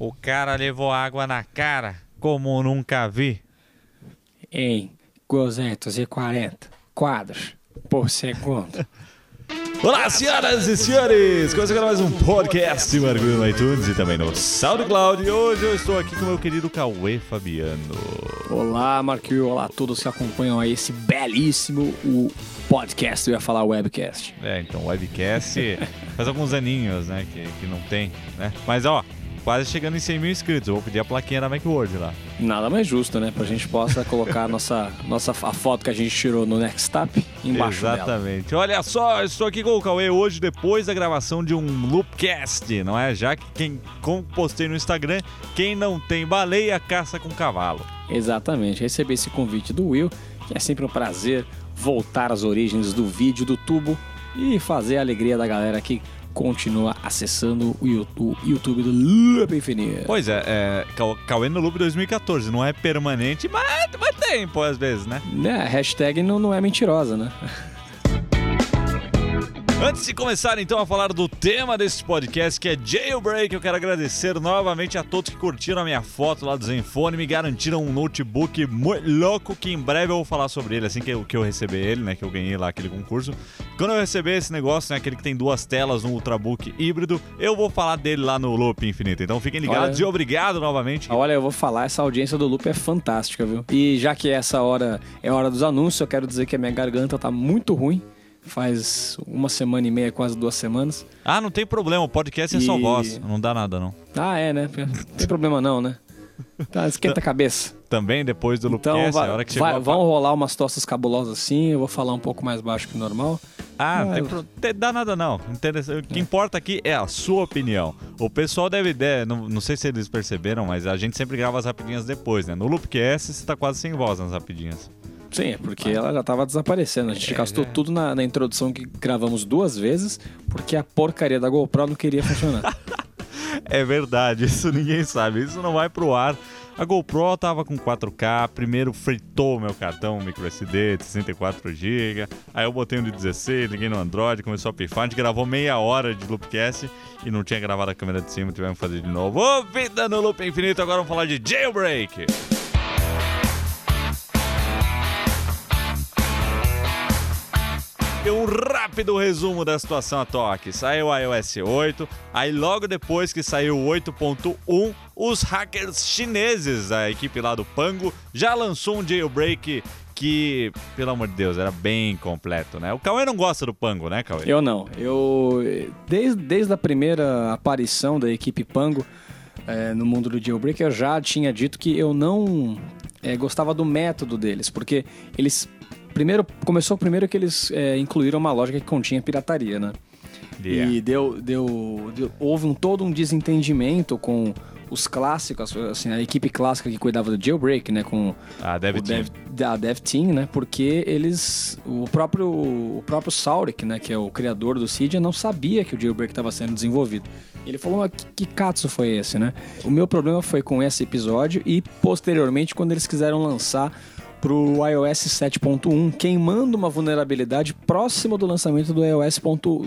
O cara levou água na cara, como nunca vi. Em 240 quadros por segundo. Olá, senhoras e senhores! Começa agora mais um podcast Mergulho no iTunes e também no SoundCloud. E hoje eu estou aqui com o meu querido Cauê Fabiano. Olá, Marquinhos. Olá a todos que acompanham aí esse belíssimo o podcast. Eu ia falar webcast. É, então, webcast faz alguns aninhos, né, que, que não tem, né? Mas, ó, quase chegando em 100 mil inscritos. Eu vou pedir a plaquinha da Macworld lá. Nada mais justo, né? Pra gente possa colocar a nossa, nossa, a foto que a gente tirou no Nextap embaixo dela. Exatamente. Olha só, eu estou aqui com o Cauê hoje depois da gravação de um Loopcast, não é? Já que quem, postei no Instagram, quem não tem baleia, caça com cavalo. Exatamente. Recebi esse convite do Will, que é sempre um prazer voltar às origens do vídeo, do tubo e fazer a alegria da galera que continua acessando o YouTube, YouTube do Loop Infinito. Pois é, é Cau- Cauê no Loop 2014, não é permanente, mas, mas tem, pô, às vezes, né? Né, a hashtag não, não é mentirosa, né? Antes de começar então a falar do tema desse podcast, que é Jailbreak, eu quero agradecer novamente a todos que curtiram a minha foto lá do Zenfone, me garantiram um notebook muito louco que em breve eu vou falar sobre ele, assim que eu, que eu receber ele, né, que eu ganhei lá aquele concurso. Quando eu receber esse negócio, né, aquele que tem duas telas, um Ultrabook híbrido, eu vou falar dele lá no Loop Infinito. Então fiquem ligados Olha. e obrigado novamente. Olha, eu vou falar, essa audiência do Loop é fantástica, viu? E já que essa hora é hora dos anúncios, eu quero dizer que a minha garganta tá muito ruim. Faz uma semana e meia, quase duas semanas. Ah, não tem problema, o podcast é só E- voz, não dá nada não. Ah, é, né? Não tem problema não, né? Tá, esquenta a cabeça. Também depois do Loopcast, Então, vai, a hora que vai- a vão rolar umas tostas cabulosas assim, eu vou falar um pouco mais baixo que o normal. Ah, não Ah, tem eu- pro... te- dá nada não. O que importa aqui é a sua opinião. O pessoal deve ideia, não, não sei se eles perceberam, mas a gente sempre grava as rapidinhas depois, né? No Loopcast você tá quase sem voz nas rapidinhas. Sim, é porque ela já tava desaparecendo. A gente gastou tudo na, na introdução que gravamos duas vezes, porque a porcaria da GoPro não queria funcionar. É verdade, isso ninguém sabe. Isso não vai pro ar. A GoPro tava com 4K, primeiro fritou meu cartão micro SD de 64GB, aí eu botei um de 16, liguei no Android, começou a pifar, a gente gravou meia hora de Loopcast e não tinha gravado a câmera de cima, tivemos que fazer de novo. Ô, vida no Loop Infinito, agora vamos falar de Jailbreak! Um rápido resumo da situação atual aqui. Saiu o iOS 8, aí logo depois que saiu o 8.1, os hackers chineses, a equipe lá do Pango, já lançou um jailbreak que, pelo amor de Deus, era bem completo, né? O Cauê não gosta do Pango, né, Cauê? Eu não. Eu. Desde, desde a primeira aparição da equipe Pango eh, no mundo do jailbreak, eu já tinha dito que eu não eh, gostava do método deles, porque eles. Primeiro, começou primeiro que eles eh, incluíram uma lógica que continha pirataria, né? Yeah. E deu, deu, deu- houve um, todo um desentendimento com os clássicos, assim, a equipe clássica que cuidava do jailbreak, né? Com Ah, deve o ter. Dev, da Dev Team, né? Porque eles. O próprio, o próprio Saurik, né? Que é o criador do Cydia, não sabia que o jailbreak estava sendo desenvolvido. Ele falou, "Ah, que, que katsu foi esse, né? O meu problema foi com esse episódio e posteriormente quando eles quiseram lançar pro iOS 7.1, queimando uma vulnerabilidade próxima do lançamento do iOS,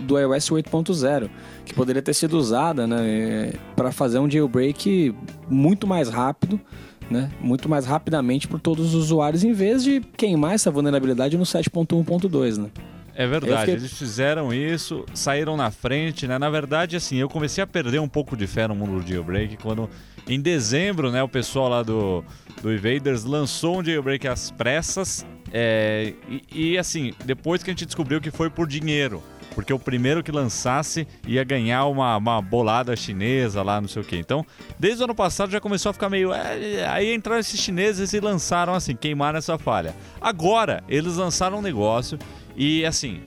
do iOS 8.0, que poderia ter sido usada né, para fazer um jailbreak muito mais rápido, né, muito mais rapidamente por todos os usuários, em vez de queimar essa vulnerabilidade no 7.1.2. Né? É verdade, fiquei- eles fizeram isso, saíram na frente, né? Na verdade, assim, eu comecei a perder um pouco de fé no mundo do jailbreak quando, em dezembro, né, o pessoal lá do, do Invaders lançou um jailbreak às pressas. é, e, e, assim, depois que a gente descobriu que foi por dinheiro. Porque o primeiro que lançasse ia ganhar uma, uma bolada chinesa lá, não sei o que. Então, desde o ano passado já começou a ficar meio. é, aí entraram esses chineses e lançaram assim, queimaram essa falha. Agora, eles lançaram um negócio e assim,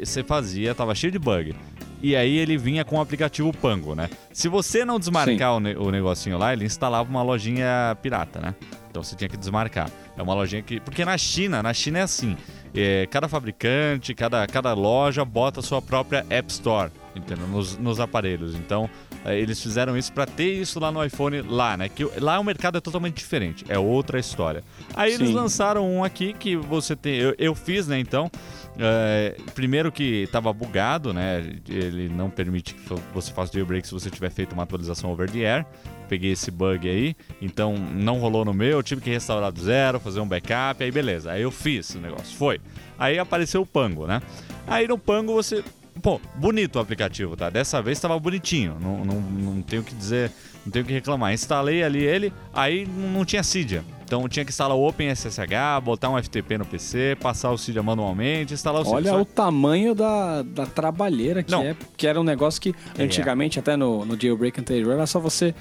você fazia, tava cheio de bug. E aí ele vinha com o aplicativo Pango, né? Se você não desmarcar o, ne- o negocinho lá, ele instalava uma lojinha pirata, né? Então você tinha que desmarcar. É uma lojinha que. Porque na China, na China é assim. é, cada fabricante, cada, cada loja bota a sua própria App Store entendeu? Nos, nos aparelhos. Então, eles fizeram isso para ter isso lá no iPhone lá, né? Que lá o mercado é totalmente diferente, é outra história. Aí eles Sim. lançaram um aqui que você tem, eu, eu fiz, né? Então, é, primeiro que estava bugado, né? Ele não permite que você faça jailbreak se você tiver feito uma atualização over the air. Peguei esse bug aí, então não rolou no meu, eu tive que restaurar do zero, fazer um backup, aí beleza. Aí eu fiz o negócio, foi. Aí apareceu o Pango, né? Aí no Pango você. Pô, bonito o aplicativo, tá? Dessa vez estava bonitinho, não, não, não tenho o que dizer, não tenho o que reclamar. Instalei ali ele, aí não tinha Cydia. Então tinha que instalar o OpenSSH, botar um FTP no PC, passar o Cydia manualmente, instalar o Cydia. Olha Só- o tamanho da, da trabalheira que Não. é, que era um negócio que antigamente, até no, no jailbreak anterior, era só você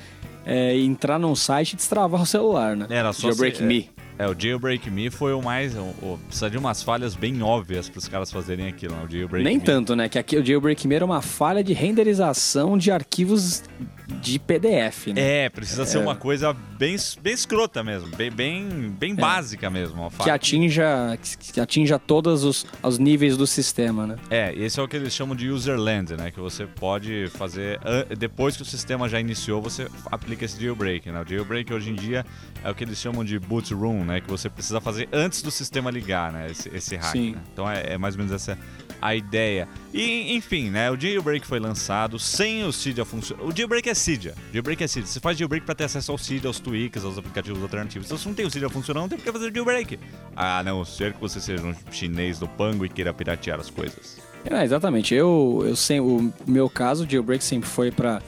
é, entrar num site e destravar o celular, né? Era só Jailbreak se- Me. É, o Jailbreak Me foi o mais. O, o- precisa de umas falhas bem óbvias para os caras fazerem aquilo, né? O Jailbreak Nem Me. tanto, né? Que aqui o Jailbreak Me era uma falha de renderização de arquivos de PDF, né? É, precisa ser uma coisa bem, bem escrota mesmo, bem, bem, bem básica mesmo. Que atinja, que atinja todos os, os níveis do sistema, né? É, esse é o que eles chamam de userland, né? Que você pode fazer depois que o sistema já iniciou, você aplica esse jailbreak, né? O jailbreak hoje em dia é o que eles chamam de boot room, né? Que você precisa fazer antes do sistema ligar, né? Esse, esse hack. Sim. né? Então é, é mais ou menos essa a ideia. E enfim, né? O jailbreak foi lançado sem o Cydia funcionar. O jailbreak é Cydia. Jailbreak é Cydia. Você faz jailbreak para ter acesso ao Cydia, aos tweaks, aos aplicativos alternativos. Então se não tem o Cydia funcionando, não tem por que fazer jailbreak. A não ser que você seja um chinês do Pango e queira piratear as coisas. É, exatamente. Eu, eu sem, o meu caso, o jailbreak sempre foi para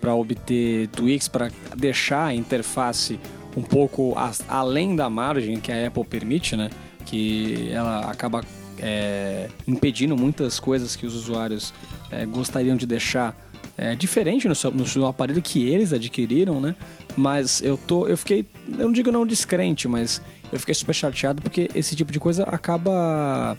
para obter tweaks, para deixar a interface um pouco as- além da margem que a Apple permite, né? Que ela acaba é, impedindo muitas coisas que os usuários é, gostariam de deixar é, diferente no seu, no seu aparelho que eles adquiriram, né? Mas eu tô, eu fiquei, eu não digo não descrente, mas eu fiquei super chateado porque esse tipo de coisa acaba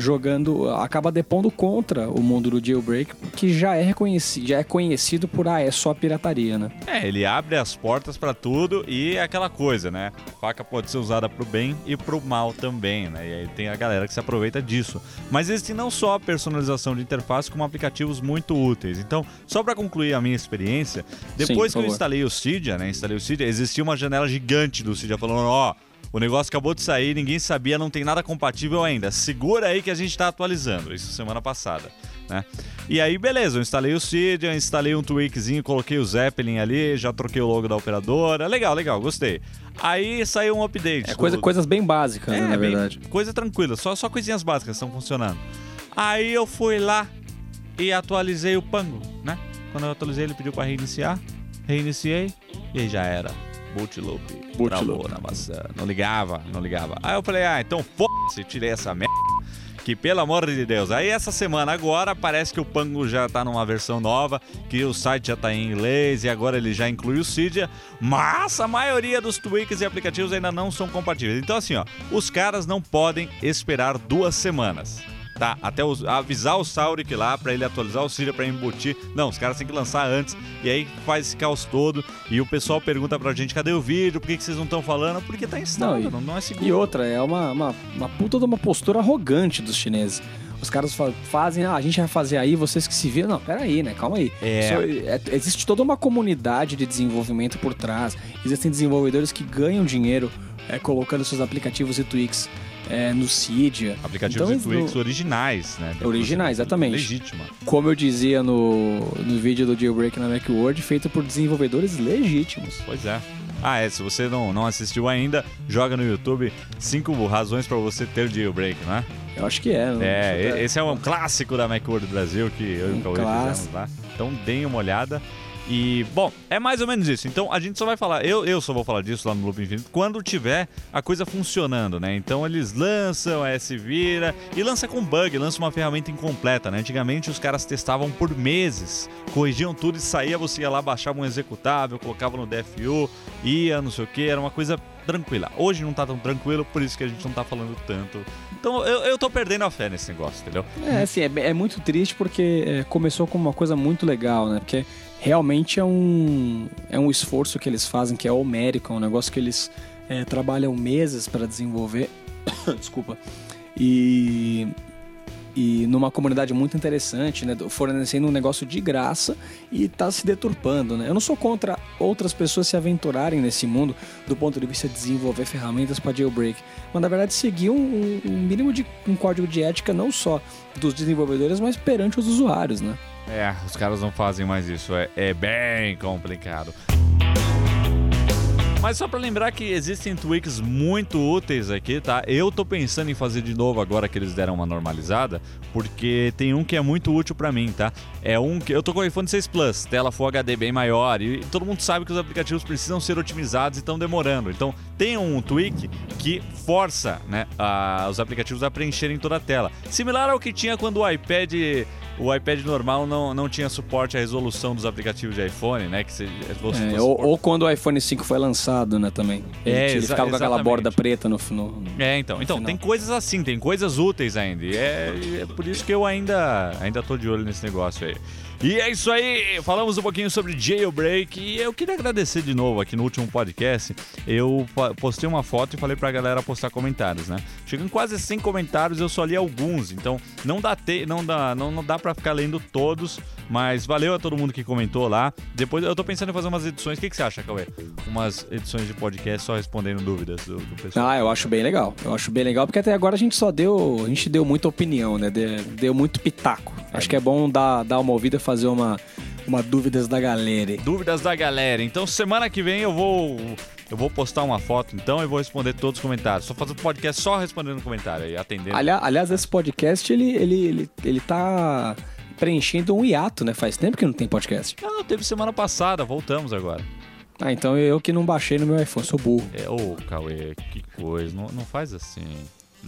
jogando, acaba depondo contra o mundo do jailbreak, que já é reconhecido, já é conhecido por ah, é só pirataria, né? É, ele abre as portas pra tudo e é aquela coisa, né? Faca pode ser usada pro bem e pro mal também, né? E aí tem a galera que se aproveita disso. Mas existe não só a personalização de interface, como aplicativos muito úteis. Então, só pra concluir a minha experiência, depois por que eu instalei o Cydia, né? Instalei o Cydia, existia uma janela gigante do Cydia falando, ó... o negócio acabou de sair, ninguém sabia, não tem nada compatível ainda. Segura aí que a gente tá atualizando. Isso semana passada, né? E aí, beleza, eu instalei o Cydia, instalei um tweakzinho, coloquei o Zeppelin ali, já troquei o logo da operadora. Legal, legal, gostei. Aí saiu um update. É coisa, do- coisas bem básicas, né, na bem- verdade. coisa tranquila, só, só coisinhas básicas estão funcionando. Aí eu fui lá e atualizei o Pango, né? Quando eu atualizei, ele pediu pra reiniciar. Reiniciei e aí já era. Boot loop. Boot Travou loop. na maçã. Não ligava, não ligava. Aí eu falei, ah, então foda-se, tirei essa merda. Que pelo amor de Deus. Aí essa semana agora parece que o Pango já tá numa versão nova, que o site já tá em inglês e agora ele já inclui o Cydia, mas a maioria dos tweaks e aplicativos ainda não são compatíveis. Então assim, ó, os caras não podem esperar duas semanas. Tá, até os- avisar o Saurik lá pra ele atualizar o Cydia pra embutir. Não, os caras têm que lançar antes e aí faz esse caos todo. E o pessoal pergunta pra gente: cadê o vídeo? Por que, que vocês não estão falando? Porque tá instalado, Não, e- não, não é seguro. E outra, é uma, uma, uma puta de uma postura arrogante dos chineses. Os caras fa- fazem, ah, a gente vai fazer aí, vocês que se viram. Não, peraí, né? Calma aí. É. Isso é- existe toda uma comunidade de desenvolvimento por trás. Existem desenvolvedores que ganham dinheiro é, colocando seus aplicativos e tweaks é, no Cydia. Aplicativos Então, e tweaks no- originais, né? Originais, exatamente. Legítima. Como eu dizia no, no vídeo do Jailbreak na Macworld, feito por desenvolvedores legítimos. Pois é. Ah, é, se você não, não assistiu ainda, joga no YouTube cinco razões pra você ter jailbreak, não é? Eu acho que é. É, e- esse é um clássico da Macworld Brasil que eu e Um o Cauê clássico. fizemos lá. Então deem uma olhada. E, bom, é mais ou menos isso. Então a gente só vai falar, eu, eu só vou falar disso lá no Loop Infinito quando tiver a coisa funcionando, né? Então eles lançam, é, se vira e lança com bug, lança uma ferramenta incompleta, né? Antigamente os caras testavam por meses, corrigiam tudo e saía, você ia lá, baixava um executável, colocava no DFU, ia, não sei o que, era uma coisa tranquila. Hoje não tá tão tranquilo, por isso que a gente não tá falando tanto. Então eu, eu tô perdendo a fé nesse negócio, entendeu? É, assim, é, é muito triste porque é, começou como uma coisa muito legal, né? Porque realmente é um, é um esforço que eles fazem que é homérico, é um negócio que eles é, trabalham meses para desenvolver. Desculpa. E, e numa comunidade muito interessante, né? Fornecendo um negócio de graça e tá se deturpando, né? Eu não sou contra outras pessoas se aventurarem nesse mundo do ponto de vista de desenvolver ferramentas para jailbreak, mas na verdade seguir um, um mínimo de um código de ética não só dos desenvolvedores, mas perante os usuários, né? É, os caras não fazem mais isso, é, é bem complicado. Mas só para lembrar que existem tweaks muito úteis aqui, tá? Eu tô pensando em fazer de novo agora que eles deram uma normalizada, porque tem um que é muito útil para mim, tá? É um que eu tô com o iPhone 6 Plus, tela Full HD bem maior e todo mundo sabe que os aplicativos precisam ser otimizados e estão demorando. Então, tem um tweak que força, né, a, os aplicativos a preencherem toda a tela. Similar ao que tinha quando o iPad o iPad normal não, não tinha suporte à resolução dos aplicativos de iPhone, né? Que fosse, é, ou, ou, quando o iPhone 5 foi lançado, né, também. Ele, é, ele ficava com aquela borda preta no, no, no É, então. então, final. tem coisas assim, tem coisas úteis ainda. E é, é por isso que eu ainda, ainda tô de olho nesse negócio aí. E é isso aí, falamos um pouquinho sobre jailbreak e eu queria agradecer de novo aqui no último podcast. Eu postei uma foto e falei pra galera postar comentários, né? Chegando quase 100 comentários, eu só li alguns, então não dá te, não dá, não, não dá para ficar lendo todos, mas valeu a todo mundo que comentou lá. Depois eu tô pensando em fazer umas edições. O que, que você acha, Cauê? Umas edições de podcast só respondendo dúvidas do, do pessoal. Ah, eu acho bem legal. Eu acho bem legal porque até agora a gente só deu, a gente deu muita opinião, né? Deu muito pitaco. Acho que é bom dar, dar uma ouvida, fazer uma, uma dúvidas da galera. Dúvidas da galera. Então semana que vem eu vou eu vou postar uma foto então e vou responder todos os comentários. Só fazer um podcast só respondendo comentário e atendendo. Aliás, aliás, esse podcast ele, ele, ele, ele tá preenchendo um hiato, né? Faz tempo que não tem podcast. Não, teve semana passada, voltamos agora. Ah, então eu que não baixei no meu iPhone, sou burro. É, ô, Cauê, que coisa, não, não faz assim.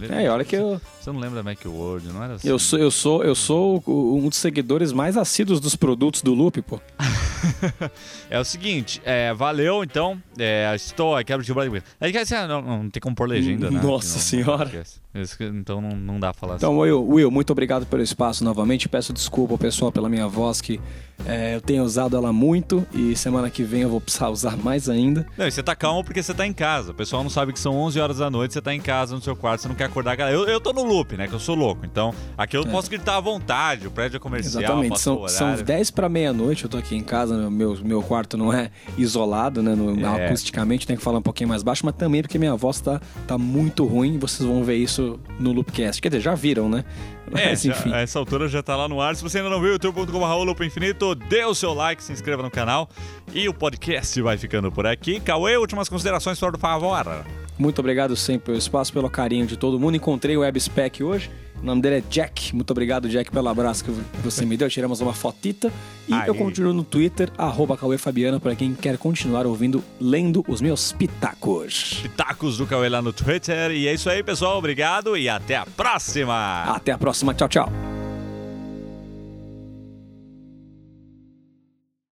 É, olha que eu. Você não lembra da Macworld, não era assim? Eu sou, eu sou, eu sou um dos seguidores mais assíduos dos produtos do Loop, pô. é o seguinte, é, valeu, então. É, estou, quero te é, não, não tem como pôr legenda, né? Nossa senhora. Então não, não dá pra falar então, assim. Então, Will, Will, muito obrigado pelo espaço novamente. Peço desculpa ao pessoal pela minha voz, que é, eu tenho usado ela muito e semana que vem eu vou precisar usar mais ainda. Não, e você tá calmo porque você tá em casa. O pessoal não sabe que são 11 horas da noite, você tá em casa no seu quarto, você não quer acordar. Eu, eu tô no loop, né? Que eu sou louco. Então, aqui eu é. posso gritar à vontade, o prédio é comercial. Exatamente, são, são 10 para meia-noite, eu tô aqui em casa, meu, meu quarto não é isolado, né? No, é. Acusticamente tem que falar um pouquinho mais baixo, mas também porque minha voz tá, tá muito ruim. Vocês vão ver isso no Loopcast. Quer dizer, já viram, né? É, Mas, enfim. Já, essa altura já tá lá no ar. Se você ainda não viu, youtube.com.br infinito, dê o seu like, se inscreva no canal. E o podcast vai ficando por aqui. Cauê, últimas considerações, por favor. Muito obrigado sempre pelo espaço, pelo carinho de todo mundo. Encontrei o WebSpec hoje. O nome dele é Jack. Muito obrigado, Jack, pelo abraço que você me deu. Tiramos uma fotita. E Aí. eu continuo no Twitter, arroba Cauê Fabiano, para quem quer continuar ouvindo, lendo os meus pitacos. Pitacos do Cauê lá no Twitter. E é isso aí, pessoal. Obrigado e até a próxima. Até a próxima. Tchau, tchau.